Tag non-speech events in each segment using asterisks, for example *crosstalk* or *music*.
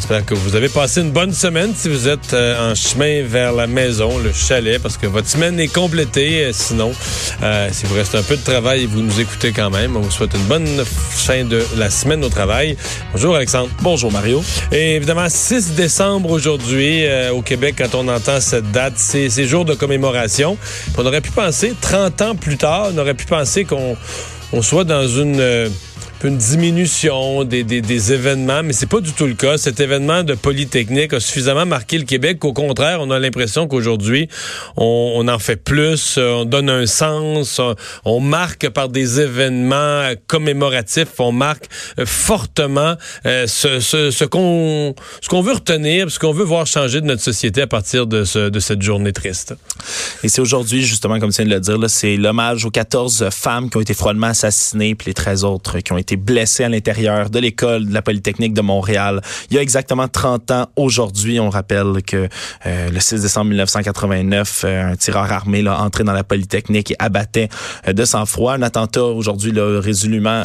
J'espère que vous avez passé une bonne semaine si vous êtes euh, en chemin vers la maison, le chalet, parce que votre semaine est complétée. Euh, sinon, euh, si vous restez un peu de travail, vous nous écoutez quand même. On vous souhaite une bonne fin de la semaine au travail. Bonjour Alexandre. Bonjour Mario. Et évidemment, 6 décembre aujourd'hui au Québec, quand on entend cette date, c'est ces jours de commémoration. On aurait pu penser, 30 ans plus tard, on aurait pu penser qu'on on soit dans une une diminution des, des, événements, mais c'est pas du tout le cas. Cet événement de Polytechnique a suffisamment marqué le Québec qu'au contraire, on a l'impression qu'aujourd'hui, on, en fait plus, on donne un sens, on, marque par des événements commémoratifs, on marque euh, fortement euh, ce, qu'on ce qu'on veut retenir, ce qu'on veut voir changer de notre société à partir de, de cette journée triste. Et c'est aujourd'hui, justement, comme tu viens de le dire, c'est l'hommage aux 14 femmes qui ont été froidement assassinées, puis les 13 autres qui ont été blessé à l'intérieur de l'école de la Polytechnique de Montréal. Il y a exactement 30 ans aujourd'hui, on rappelle que euh, le 6 décembre 1989, euh, un tireur armé là, entré dans la Polytechnique et abattait euh, de sang-froid un attentat aujourd'hui résolument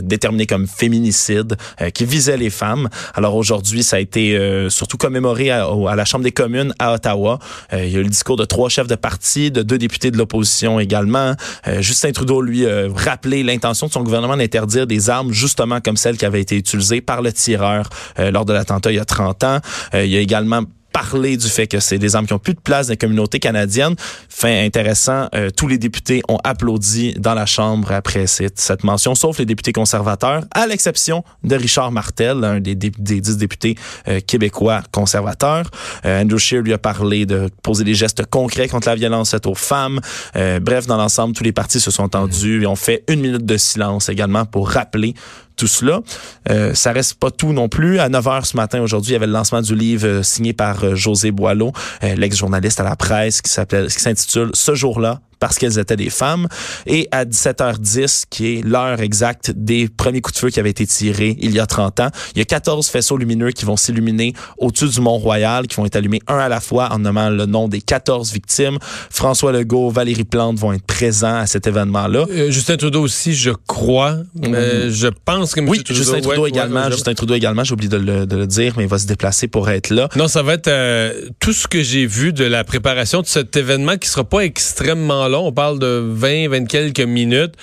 déterminé comme féminicide qui visait les femmes. Alors aujourd'hui, ça a été surtout commémoré à, à, la Chambre des communes à Ottawa. il y a eu le discours de trois chefs de parti, de deux députés de l'opposition également. Justin Trudeau, lui, rappelé l'intention de son gouvernement d'interdire des armes justement comme celles qui avaient été utilisées par le tireur euh, lors de l'attentat il y a 30 ans. Euh, il y a également parler du fait que c'est des armes qui ont plus de place dans la communauté canadienne. Fin intéressant, euh, tous les députés ont applaudi dans la Chambre après cette, mention, sauf les députés conservateurs, à l'exception de Richard Martel, un des, des, dix députés euh, québécois conservateurs. Euh, Andrew Scheer lui a parlé de poser des gestes concrets contre la violence faite aux femmes. bref, dans l'ensemble, tous les partis se sont entendus et ont fait une minute de silence également pour rappeler tout cela. Euh, ça reste pas tout non plus. À 9 h ce matin, aujourd'hui, il y avait le lancement du livre euh, signé par euh, José Boileau, euh, l'ex-journaliste à la presse, qui s'appelle, qui s'intitule Ce jour-là, parce qu'elles étaient des femmes. Et à 17h10, qui est l'heure exacte des premiers coups de feu qui avaient été tirés il y a 30 ans, il y a 14 faisceaux lumineux qui vont s'illuminer au-dessus du Mont-Royal, qui vont être allumés un à la fois en nommant le nom des 14 victimes. François Legault, Valérie Plante vont être présents à cet événement-là. Euh, Justin Trudeau aussi, je crois. Euh, je pense que M. Oui, Justin Trudeau également. Justin Trudeau également, j'ai oublié de le, de le, dire, mais il va se déplacer pour être là. Non, ça va être euh, tout ce que j'ai vu de la préparation de cet événement qui sera pas extrêmement on parle de 20, 20 quelques minutes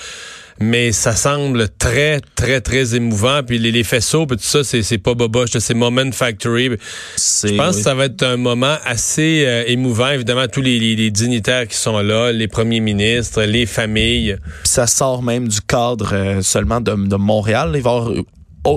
mais ça semble très, très, très émouvant. Puis les, faisceaux, puis tout ça, c'est pas boboche, c'est Moment Factory. Je pense que ça va être un moment assez euh, émouvant. Évidemment, tous les, dignitaires qui sont là, les premiers ministres, les familles. ça sort même du cadre euh, seulement de, de Montréal. Il va avoir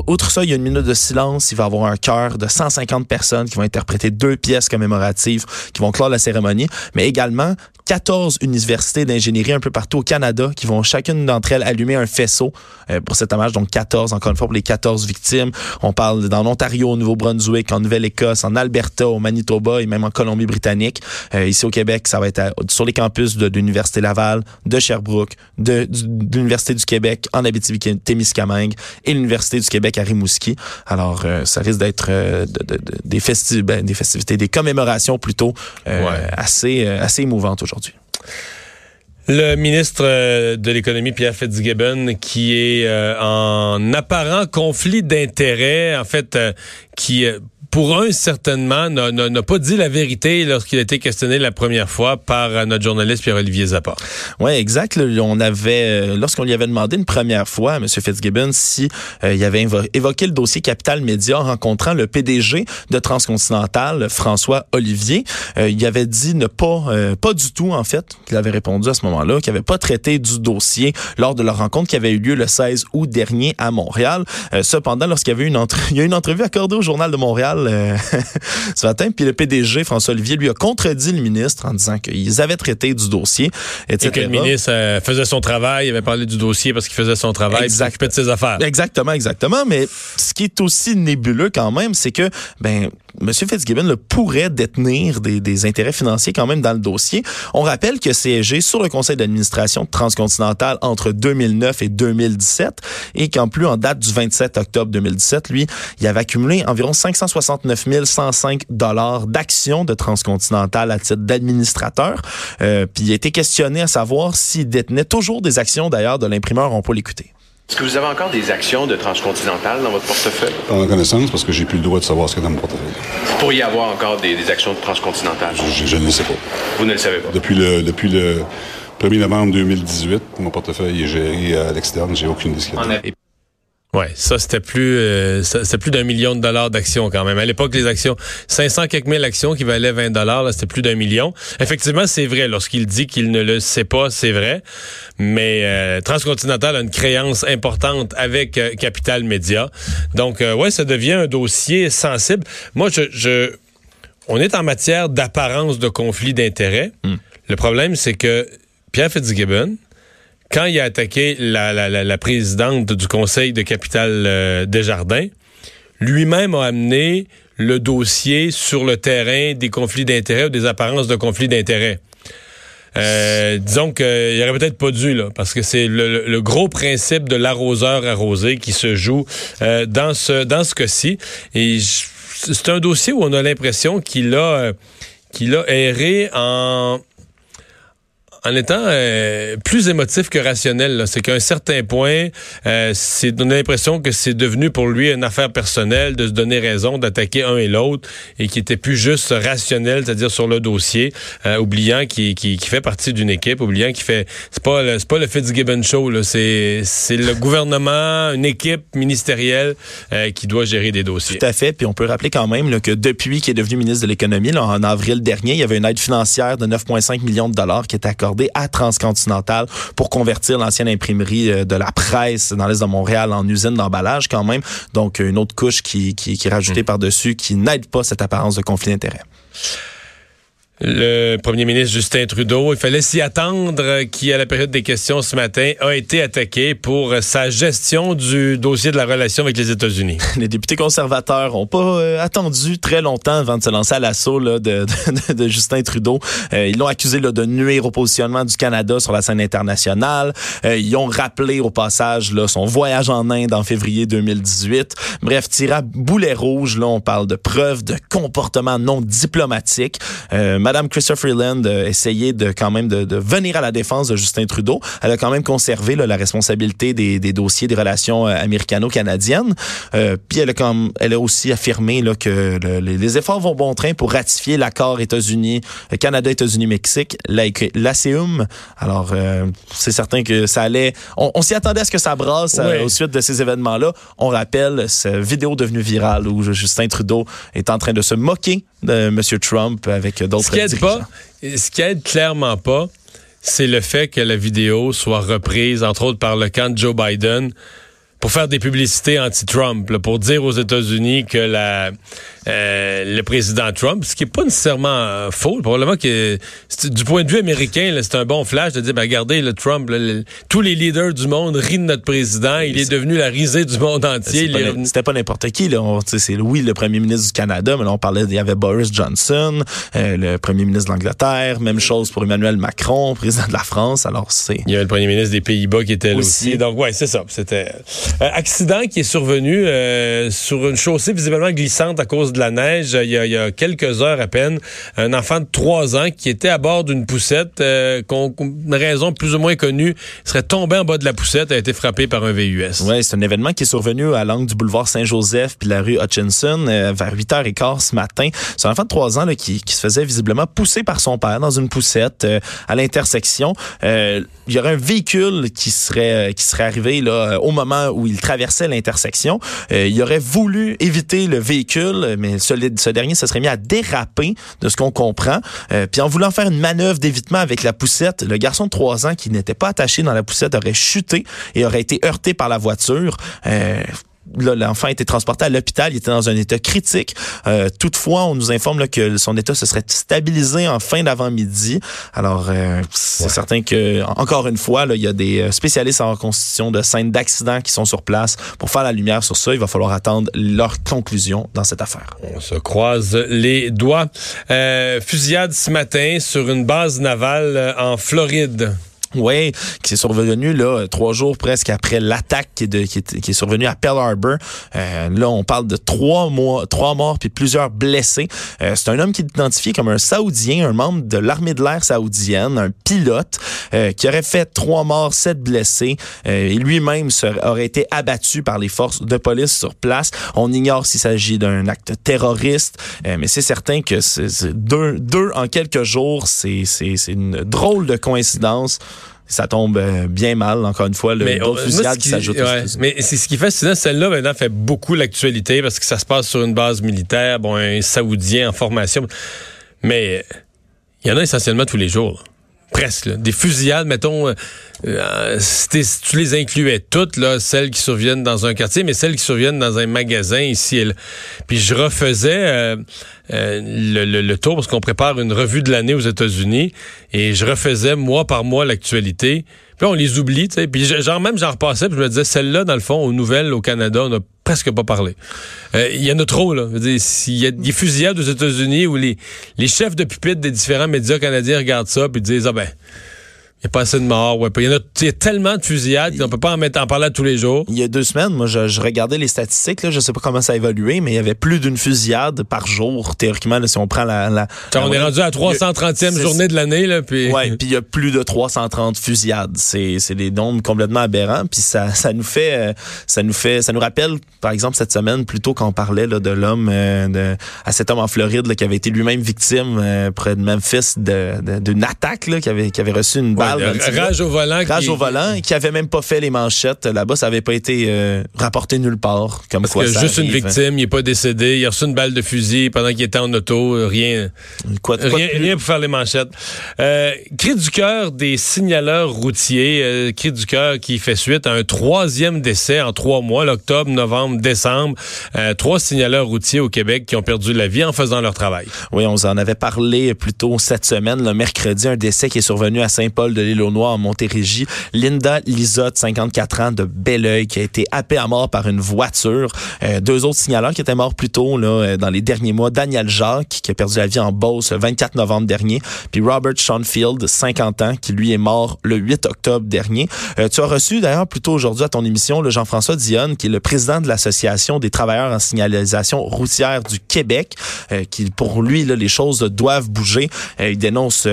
Outre ça, il y a une minute de silence. Il va y avoir un chœur de 150 personnes qui vont interpréter deux pièces commémoratives qui vont clore la cérémonie, mais également 14 universités d'ingénierie un peu partout au Canada qui vont chacune d'entre elles allumer un faisceau euh, pour cet hommage. Donc 14, encore une fois, pour les 14 victimes. On parle dans l'Ontario, au Nouveau-Brunswick, en Nouvelle-Écosse, en Alberta, au Manitoba et même en Colombie-Britannique. Euh, ici au Québec, ça va être sur les campus de, l'Université Laval, de Sherbrooke, de, l'Université du Québec en Abitibi-Témiscamingue et l'Université du Québec à Rimouski. Alors, euh, ça risque d'être des, festi ben, des festivités, des commémorations plutôt assez, assez émouvantes aujourd'hui. Le ministre euh, de l'économie Pierre Fitzgibbon qui est euh, en apparent conflit d'intérêts, en fait, euh, qui pour un, certainement, n'a- pas dit la vérité lorsqu'il a été questionné la première fois par euh, notre journaliste Pierre-Olivier Zappa. Oui, exact. on avait, euh, lorsqu'on lui avait demandé une première fois à M. Fitzgibbon si euh, il avait évo- évoqué le dossier Capital Média en rencontrant le PDG de Transcontinental, François Olivier, il avait dit ne pas, pas du tout en fait, qu'il avait répondu à ce moment-là, qu'il n'avait pas traité du dossier lors de leur rencontre qui avait eu lieu le 16 août dernier à Montréal. Cependant, lorsqu'il y avait une entre... il y a eu une entrevue accordée au Journal de Montréal euh, *laughs* ce matin, puis le PDG François Olivier lui a contredit le ministre en disant qu'ils avaient traité du dossier, etc. Et que le ministre euh, faisait son travail, il avait parlé du dossier parce qu'il faisait son travail, Exact. s'occupait de ses affaires. Exactement, exactement. Mais ce qui est aussi nébuleux quand même, c'est que ben M. Fitzgibbon là, pourrait détenir des, des intérêts financiers quand même dans le dossier. On rappelle que siégé sur le conseil d'administration de Transcontinental entre 2009 et 2017 et qu'en plus, en date du 27 octobre 2017, lui, il avait accumulé environ 569 105 dollars d'actions de Transcontinental à titre d'administrateur. Euh, puis il a été questionné à savoir s'il détenait toujours des actions d'ailleurs de l'imprimeur. On peut l'écouter. Est-ce que vous avez encore des actions de Transcontinental dans votre portefeuille? Pas en connaissance parce que j'ai plus le droit de savoir ce qu'il y a dans mon portefeuille. Vous pourriez avoir encore des, des actions de Transcontinental? Je, je ne le sais pas. Vous ne le savez pas? Depuis le, depuis le 1er novembre 2018, mon portefeuille est géré à l'externe. J'ai aucune idée. A- Ouais, ça c'était plus euh, c'était plus d'un million de dollars d'actions quand même. À l'époque, les actions 500 quelques mille actions qui valaient 20 dollars, là c'était plus d'un million. Effectivement, c'est vrai lorsqu'il dit qu'il ne le sait pas, c'est vrai. Mais euh, Transcontinental a une créance importante avec euh, Capital Média. Donc ouais, ça devient un dossier sensible. Moi je, je on est en matière d'apparence de conflit d'intérêts. Le problème c'est que Pierre Fitzgibbon quand il a attaqué la, la, la, la présidente du conseil de capital euh, Desjardins, lui-même a amené le dossier sur le terrain des conflits d'intérêts ou des apparences de conflits d'intérêts. Euh, disons qu'il aurait peut-être pas dû, là, parce que c'est le, le- gros principe de l'arroseur arrosé qui se joue euh, dans ce dans ce cas-ci. Et c'est un dossier où on a l'impression qu'il a euh, qu'il a erré en en étant euh, plus émotif que rationnel. C'est qu'à un certain point, euh, c'est on a l'impression que c'est devenu pour lui une affaire personnelle de se donner raison, d'attaquer un et l'autre, et qui était plus juste rationnel, c'est-à-dire sur le dossier, euh, oubliant qu'il qui, qui fait partie d'une équipe, oubliant qu'il fait c'est pas le, c'est pas le Fitzgibbon show, c'est c'est le gouvernement, une équipe ministérielle euh, qui doit gérer des dossiers. Tout à fait. Puis on peut rappeler quand même là, que depuis qu'il est devenu ministre de l'Économie, en avril dernier, il y avait une aide financière de 9,5 millions de dollars qui était accordée à Transcontinental pour convertir l'ancienne imprimerie euh, de la presse dans l'Est de Montréal en usine d'emballage quand même. Donc une autre couche qui, qui, qui est rajoutée par-dessus qui n'aide pas cette apparence de conflit d'intérêts. Le premier ministre Justin Trudeau, il fallait s'y attendre, qui, à la période des questions ce matin, a été attaqué pour sa gestion du dossier de la relation avec les États-Unis. *laughs* Les députés conservateurs ont pas euh, attendu très longtemps avant de se lancer à l'assaut *laughs* de, de, Justin Trudeau. Euh, ils l'ont accusé là, de nuire au positionnement du Canada sur la scène internationale. Euh, ils ont rappelé au passage là, son voyage en Inde en février 2018. Bref, tiré à boulet rouge, là, on parle de preuves de comportement non diplomatique. Euh, Madame Christopher Freeland a essayé de quand même de, de venir à la défense de Justin Trudeau. Elle a quand même conservé là, la responsabilité des, des dossiers des relations euh, américano-canadiennes. Euh, puis elle a, comme, elle a aussi affirmé là, que le- les, efforts vont bon train pour ratifier l'accord États-Unis, euh, Canada, États-Unis, Mexique, l'ACEUM. Alors, euh, c'est certain que ça allait. On, on s'y attendait à ce que ça brasse euh, Oui. au suite de ces événements-là. On rappelle cette vidéo devenue virale où Justin Trudeau est en train de se moquer de M. Trump avec d'autres Ce qui aide dirigeants. pas, ce qui aide clairement pas, c'est le fait que la vidéo soit reprise, entre autres par le camp de Joe Biden, pour faire des publicités anti-Trump, pour dire aux États-Unis que la, euh, le président Trump, ce qui est pas nécessairement euh, faux, probablement que du point de vue américain, c'est un bon flash de dire, ben, regardez, le Trump, là, le- tous les leaders du monde rient de notre président, il est devenu la risée du monde entier. N'im- revenu- C'était pas n'importe qui. Là. C'est oui, le premier ministre du Canada, mais là, on parlait, il y avait Boris Johnson, euh, le premier ministre de l'Angleterre, même chose pour Emmanuel Macron, président de la France. Alors, c'est... Il y avait le premier ministre des Pays-Bas qui était là aussi. Aussi. Donc, ouais, c'est ça. C'était. Euh, accident qui est survenu euh, sur une chaussée visiblement glissante à cause de la neige il y, a, il y a quelques heures à peine. Un enfant de 3 ans qui était à bord d'une poussette, euh, qu'on, une raison plus ou moins connue, serait tombé en bas de la poussette, a été frappé par un VUS. Oui, c'est un événement qui est survenu à l'angle du boulevard Saint-Joseph puis la rue Hutchinson euh, vers 8h15 ce matin. C'est un enfant de 3 ans là, qui, qui se faisait visiblement pousser par son père dans une poussette euh, à l'intersection. Euh, il y aurait un véhicule qui serait qui serait arrivé là au moment où il traversait l'intersection. Euh, il aurait voulu éviter le véhicule, mais ce, dernier se serait mis à déraper, de ce qu'on comprend. Euh, puis en voulant faire une manœuvre d'évitement avec la poussette, le garçon de 3 ans qui n'était pas attaché dans la poussette aurait chuté et aurait été heurté par la voiture. Euh, l'enfant a été transporté à l'hôpital. Il était dans un état critique. Euh, toutefois, on nous informe là, que son état se serait stabilisé en fin d'avant-midi. Alors, euh, c'est certain que, encore une fois, là, il y a des euh, spécialistes en reconstitution de scènes d'accidents qui sont sur place pour faire la lumière sur ça. Il va falloir attendre leur conclusion dans cette affaire. On se croise les doigts. Euh, fusillade ce matin sur une base navale en Floride. Oui, qui est survenu là trois jours presque après l'attaque qui, qui, qui est survenue à Pearl Harbor. Euh, là, on parle de trois mois, trois morts puis plusieurs blessés. Euh, c'est un homme qui est identifié comme un Saoudien, un membre de l'armée de l'air saoudienne, un pilote euh, qui aurait fait trois morts, sept blessés. Euh, et lui-même aurait été abattu par les forces de police sur place. On ignore s'il s'agit d'un acte terroriste, euh, mais c'est certain que c'est deux, deux en quelques jours, c'est c'est- c'est une drôle de coïncidence. Ça tombe euh, bien mal, encore une fois, le Mais, d'autres euh, fusillades moi, ce qui s'ajoutent. ouais, mais c'est ce qui fait, sinon, celle-là, maintenant, fait beaucoup l'actualité parce que ça se passe sur une base militaire, bon, un Saoudien en formation. Mais il y en a essentiellement tous les jours. là. Presque. Des fusillades, mettons, euh, euh, tu les incluais toutes, là, celles qui surviennent dans un quartier, mais celles qui surviennent dans un magasin ici et là. Puis je refaisais euh, euh, le tour parce qu'on prépare une revue de l'année aux États-Unis et je refaisais mois par mois l'actualité. Puis on les oublie, tu sais. Puis genre même j'en repassais, puis je me disais celle-là dans le fond aux nouvelles au Canada, on n'a presque pas parlé. Euh, Il y en a trop là. S'il y a des fusillades aux États-Unis où les les chefs de pupitre des différents médias canadiens regardent ça puis disent ah ben il n'y a pas assez de morts. Ouais. Il y en a, il y a tellement de fusillades qu'on peut pas en, mettre, en parler à tous les jours. Il y a deux semaines, moi, je, je regardais les statistiques. Là, je sais pas comment ça a évolué, mais il y avait plus d'une fusillade par jour, théoriquement, là, si on prend la... on la- est rendu à la 330e C'est- journée de l'année, puis... Ouais, puis il y a plus de 330 fusillades. C'est des nombres complètement aberrants. Puis ça ça nous fait euh, ça nous fait ça nous rappelle par exemple cette semaine plutôt qu'on parlait là, de l'homme euh, à cet homme en Floride là, qui avait été lui-même victime euh, près de Memphis d'une attaque là, qui avait qui avait reçu une balle. Ouais, dans le petit rage au volant. Rage qui- au volant qui avait même pas fait les manchettes là-bas, ça avait pas été euh, rapporté nulle part comme Parce quoi que ça juste une arrive. victime, il n'est pas décédé, il a reçu une balle de fusil pendant qu'il était en auto, euh, rien, Quoi quoi rien, rien pour faire les manchettes. Euh, cri du cœur des signaleurs routiers, euh, cri du cœur qui fait suite à un troisième décès en trois mois, l'octobre, novembre, décembre. Euh, trois signaleurs routiers au Québec qui ont perdu la vie en faisant leur travail. Oui, on vous en avait parlé plus tôt cette semaine, le mercredi, un décès qui est survenu à Saint-Paul de l'île aux Noix en Montérégie. Linda Lisotte, 54 ans, de Belleuil, qui a été happée à mort par une voiture. Euh, deux autres signaleurs qui étaient morts plus tôt là, euh, dans les derniers mois. Daniel Jacques, qui a perdu la vie en Beauce le 24 novembre dernier. Puis Robert Schoenfield, 50 ans, qui lui est mort le 8 octobre dernier. Euh, tu as reçu d'ailleurs plus tôt aujourd'hui à ton émission le Jean-François Dionne, qui est le président de l'Association des travailleurs en signalisation routière du Québec, qui pour lui, là, les choses doivent bouger. Il dénonce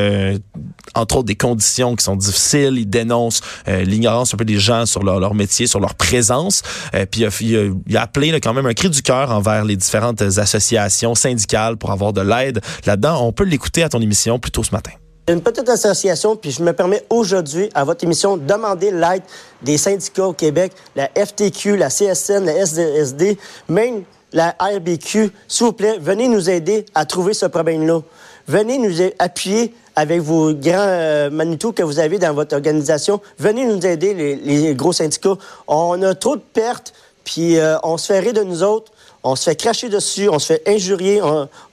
entre autres des conditions qui sont difficiles. Il dénonce euh, l'ignorance un peu des gens sur leur, métier, sur leur présence. Euh, puis il a, appelé quand même un cri du cœur envers les différentes associations syndicales pour avoir de l'aide là-dedans. On peut l'écouter à ton émission plus tôt ce matin. Une petite association, puis je me permets aujourd'hui, à votre émission, de demander l'aide des syndicats au Québec, la FTQ, la CSN, la SDSD, même la RBQ. S'il vous plaît, venez nous aider à trouver ce problème-là. Venez nous appuyer avec vos grands euh, manitous que vous avez dans votre organisation. Venez nous aider, les, gros syndicats. On a trop de pertes, puis euh, on se fait rire de nous autres. On se fait cracher dessus, on se fait injurier,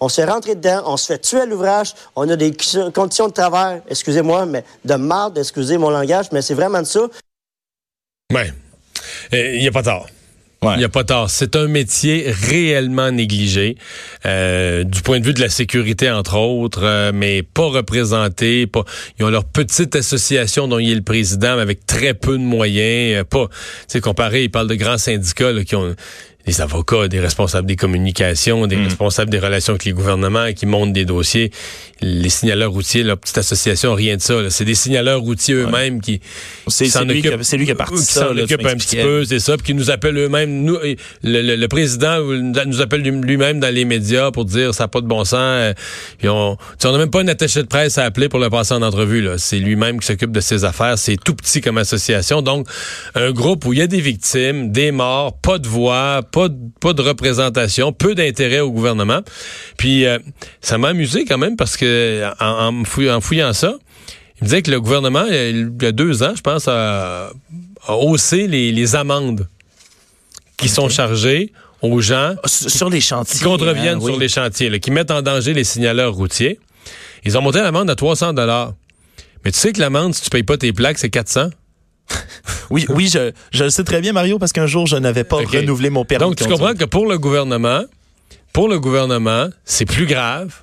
on, se fait rentrer dedans, on se fait tuer à l'ouvrage, on a des conditions de travail, excusez-moi, mais de marde, excusez mon langage, mais c'est vraiment de ça. Ouais. Euh, Il n'y a pas tard. Il n'y a pas tort. C'est un métier réellement négligé, euh, du point de vue de la sécurité, entre autres, euh, mais pas représenté. Pas, ils ont leur petite association dont il est le président, mais avec très peu de moyens. euh, pas, tu sais, comparé, ils parlent de grands syndicats là, qui ont des avocats, des responsables des communications, des responsables des relations avec les gouvernements qui montent des dossiers. Les signaleurs routiers, leur petite association, rien de ça. C'est des signaleurs routiers eux-mêmes qui, s'en lui, qui a- occupent- c'est lui qui a parti qui ça. s'en occupe un petit peu, c'est ça, puis qui nous appelle eux-mêmes. Nous, le, le- le président nous appelle lui- lui-même dans les médias pour dire ça n'a pas de bon sens. euh, Puis on, n'a même pas un attaché de presse à appeler pour le passer en entrevue. C'est lui-même qui s'occupe de ses affaires. C'est tout petit comme association. Donc, un groupe où il y a des victimes, des morts, pas de voix, pas de, pas de représentation, peu d'intérêt au gouvernement. Puis, euh, ça m'a amusé quand même parce que en, fouillant, en fouillant ça, il me disait que le gouvernement, il y a deux ans, je pense, a, a haussé les, les amendes qui sont chargées aux gens Sur sur les chantiers. qui contreviennent hein, oui. sur les chantiers, là, qui mettent en danger les signaleurs routiers. Ils ont monté l'amende à 300 dollars. Mais tu sais que l'amende, si tu payes pas tes plaques, c'est 400. *laughs* Oui, oui, je, je le sais très bien, Mario, parce qu'un jour, je n'avais pas renouvelé mon permis. Donc, tu comprends que pour le gouvernement, pour le gouvernement, c'est plus grave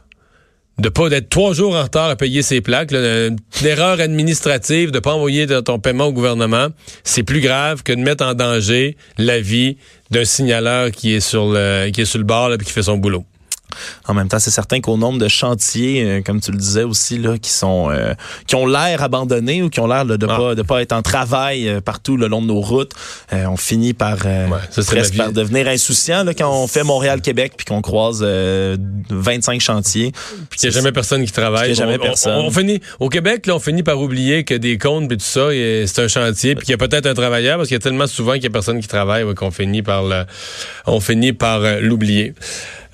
de pas d'être trois jours en retard à payer ses plaques. là, une erreur administrative de pas envoyer ton paiement au gouvernement, c'est plus grave que de mettre en danger la vie d'un signaleur qui est sur le qui est sur le bord là, puis qui fait son boulot. En même temps, c'est certain qu'au nombre de chantiers, euh, comme tu le disais aussi, là, qui sont euh, qui ont l'air abandonnés ou qui ont l'air de Ah. pas de pas être en travail euh, partout le long de nos routes, euh, on finit par euh, Ouais, ça, presque par devenir insouciant là, quand on fait Montréal-Québec puis qu'on croise euh, 25 chantiers. Puis il n'y a jamais personne qui travaille. Y a jamais On- on- personne. On, finit, au Québec, là, on finit par oublier que des comptes et tout ça, c'est un chantier, puis qu'il y a peut-être un travailleur, parce qu'il y a tellement souvent qu'il y a personne qui travaille ouais, qu'on finit par le- on finit par l'oublier.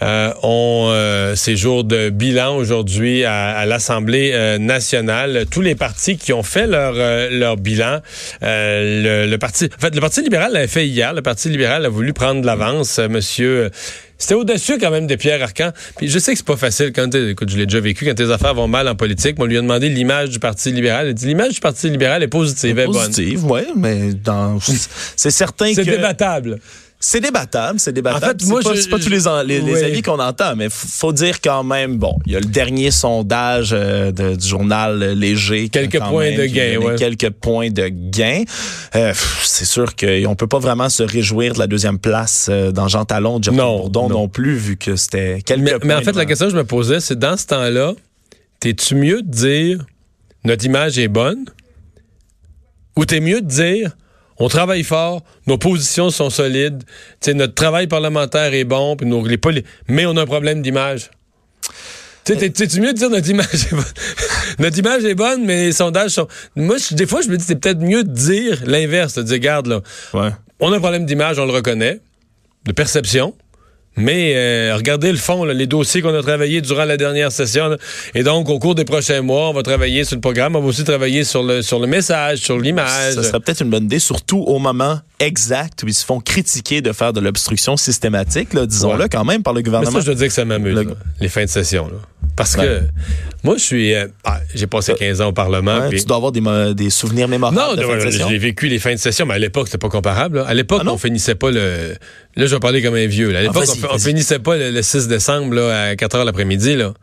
Euh, on, euh, c'est jour de bilan aujourd'hui à, à l'Assemblée euh, nationale. Tous les partis qui ont fait leur euh, leur bilan, euh, le, le parti, en fait, le Parti libéral l'a fait hier. Le Parti libéral a voulu prendre de l'avance, Monsieur. C'était audacieux quand même de Pierre Arcan. Puis je sais que c'est pas facile quand écoute, je l'ai déjà vécu quand tes affaires vont mal en politique. On lui a demandé l'image du Parti libéral. Il a dit l'image du Parti libéral est positive, est bonne. Positive, ouais, mais dans c'est certain que C'est débattable. C'est débattable, c'est débattable. En fait, C'est moi, pas, c'est pas tous les, avis qu'on entend, mais faut dire quand même, bon, il y a le dernier sondage euh, de- du journal Léger. Quelques quand points même de gain, ouais. Quelques points de gain. Euh, c'est sûr qu'on peut pas vraiment se réjouir de la deuxième place euh, dans Jean Talon, Jeff Non, Bourdon non. non. plus, vu que c'était quelques Mais, mais en fait, la question que je me posais, c'est dans ce temps-là, t'es-tu mieux de dire notre image est bonne ou t'es mieux de dire on travaille fort, nos positions sont solides, notre travail parlementaire est bon, puis nos, les, mais on a un problème d'image. Tu sais, t'es- t'es-tu mieux de dire notre image est bonne? *laughs* notre image est bonne, mais les sondages sont. Moi, je- des fois, je me dis, c'est peut-être mieux de dire l'inverse, de dire, regarde, là, Ouais. on a un problème d'image, on le reconnaît, de perception. Mais euh, regardez le fond, là, les dossiers qu'on a travaillés durant la dernière session. là. et donc, au cours des prochains mois, on va travailler sur le programme. On va aussi travailler sur le, sur le message, sur l'image. Ça serait peut-être une bonne idée, surtout au moment exact où ils se font critiquer de faire de l'obstruction systématique, là, disons-le Ouais. quand même, par le Mais gouvernement. ça, je dois dire que ça m'amuse, Le- les fins de session. Là. Parce que moi, je suis... euh, ah, j'ai passé 15 ans au Parlement. Ouais, Tu dois avoir des, souvenirs mémorables Non, de non, fin de non, session. j'ai vécu les fins de session, mais à l'époque, c'était pas comparable. là. À l'époque, Ah non? on finissait pas le. Là, je vais parler comme un vieux. là. À l'époque, vas-y, on, finissait pas le, le 6 décembre là, à 4 heures l'après-midi. Là.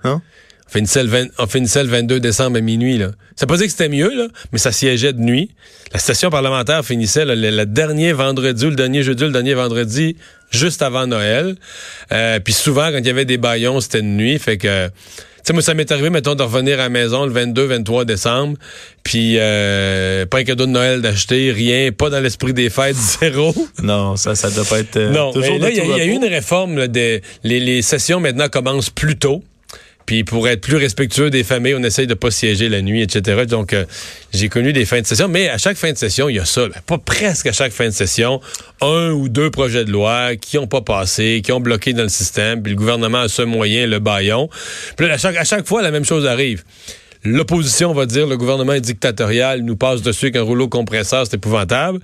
On, finissait le 20 on finissait le 22 décembre à minuit. Là. Ça pas dire que c'était mieux, là, mais ça siégeait de nuit. La session parlementaire finissait là, le, le dernier vendredi le dernier jeudi le dernier vendredi, juste avant Noël. Euh, Puis souvent, quand il y avait des baillons, c'était de nuit. Fait que. Tu sais, moi, ça m'est arrivé, mettons, de revenir à la maison le 22, 23 décembre, puis euh, pas un cadeau de Noël d'acheter, rien, pas dans l'esprit des fêtes, *laughs* zéro. Non, ça, ça doit pas être euh, non, toujours mais là, il y, y a eu une réforme, là, des, les, les sessions maintenant commencent plus tôt. Puis pour être plus respectueux des familles, on essaye de pas siéger la nuit, etc. Donc, euh, j'ai connu des fins de session, mais à chaque fin de session, il y a ça. Pas presque à chaque fin de session, un ou deux projets de loi qui ont pas passé, qui ont bloqué dans le système, puis le gouvernement a ce moyen, le baillon. Puis là, à chaque fois, la même chose arrive. L'opposition va dire le gouvernement est dictatorial, il nous passe dessus avec un rouleau compresseur, c'est épouvantable.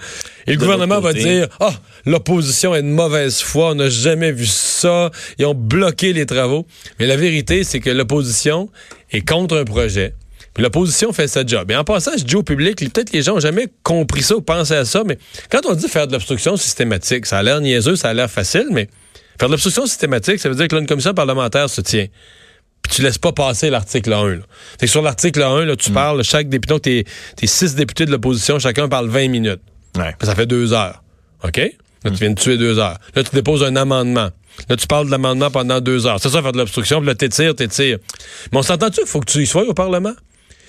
Et le De gouvernement va dire ah, l'opposition est de mauvaise foi, on n'a jamais vu ça, ils ont bloqué les travaux. Mais la vérité, c'est que l'opposition est contre un projet. Puis l'opposition fait sa job. Et en passant, je dis au public, peut-être que les gens n'ont jamais compris ça ou pensé à ça, mais quand on dit faire de l'obstruction systématique, ça a l'air niaiseux, ça a l'air facile, mais faire de l'obstruction systématique, ça veut dire que là, une commission parlementaire se tient. Puis tu laisses pas passer l'article 1. Là. Fait que sur l'article 1, là, tu parles, chaque député, donc t'es, six députés de l'opposition, chacun parle 20 minutes. Ouais. Ça fait deux heures. OK? Là, tu viens de tuer deux heures. Là, tu déposes un amendement. Là, tu parles de l'amendement pendant deux heures. C'est ça, faire de l'obstruction. Puis là, t'étires, t'étires. Mais on s'entend-tu qu'il faut que tu y sois au Parlement?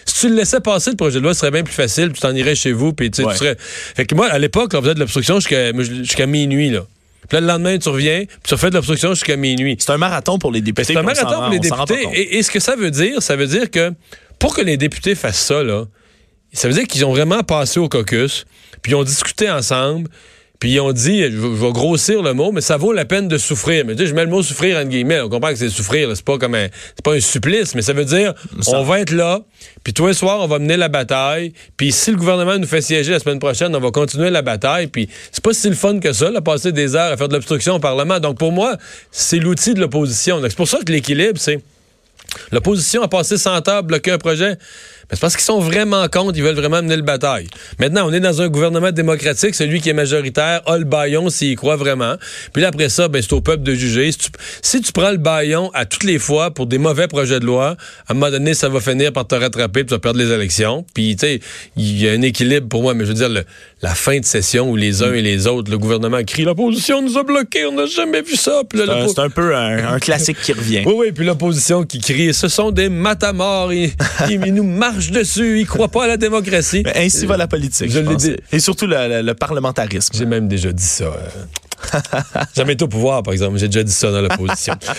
Si tu le laissais passer, le projet de loi, ce serait bien plus facile. Puis tu t'en irais chez vous. Puis tu sais, Ouais. tu serais... Fait que moi, à l'époque, on faisait de l'obstruction jusqu'à minuit, là. Puis là, le lendemain, tu reviens, puis tu refais de l'obstruction jusqu'à minuit. C'est un marathon pour les députés. C'est un marathon pour les députés. Et, et ce que ça veut dire, ça veut dire que pour que les députés fassent ça, là, ça veut dire qu'ils ont vraiment passé au caucus, puis ils ont discuté ensemble, puis ils ont dit, je, vais- grossir le mot, mais ça vaut la peine de souffrir. Mais tu sais, je mets le mot souffrir entre guillemets. On comprend que c'est souffrir, c'est pas comme un, c'est pas un supplice, mais ça veut dire, on va être là, puis tous les soirs, on va mener la bataille, puis si le gouvernement nous fait siéger la semaine prochaine, on va continuer la bataille, puis c'est pas si le fun que ça, là, passer des heures à faire de l'obstruction au Parlement. Donc pour moi, c'est l'outil de l'opposition. Donc, C'est pour ça que l'équilibre, c'est L'opposition a passé 100 heures à bloquer un projet. Mais c'est parce qu'ils sont vraiment contre, ils veulent vraiment mener le bataille. Maintenant, on est dans un gouvernement démocratique, celui qui est majoritaire a le baillon s'il y croit vraiment. Puis là, après ça, ben, c'est au peuple de juger. Si tu, si tu prends le baillon à toutes les fois pour des mauvais projets de loi, à un moment donné, ça va finir par te rattraper, puis tu vas perdre les élections. Puis, tu sais, il y a un équilibre pour moi, mais je veux dire, le- la fin de session où les uns et les autres, le gouvernement crie, l'opposition nous a bloqués, on n'a jamais vu ça. C'est un- peu un, un classique qui revient. oui, oui, puis l'opposition qui crie, ce sont des matamors, ils, ils, ils nous marchent dessus, ils croient pas à la démocratie. Mais ainsi va la politique. Je Je pense. dit. Et surtout le, le- le parlementarisme. J'ai même déjà dit ça. euh. *laughs* Jamais été au pouvoir, par exemple. J'ai déjà dit ça dans l'opposition. *laughs*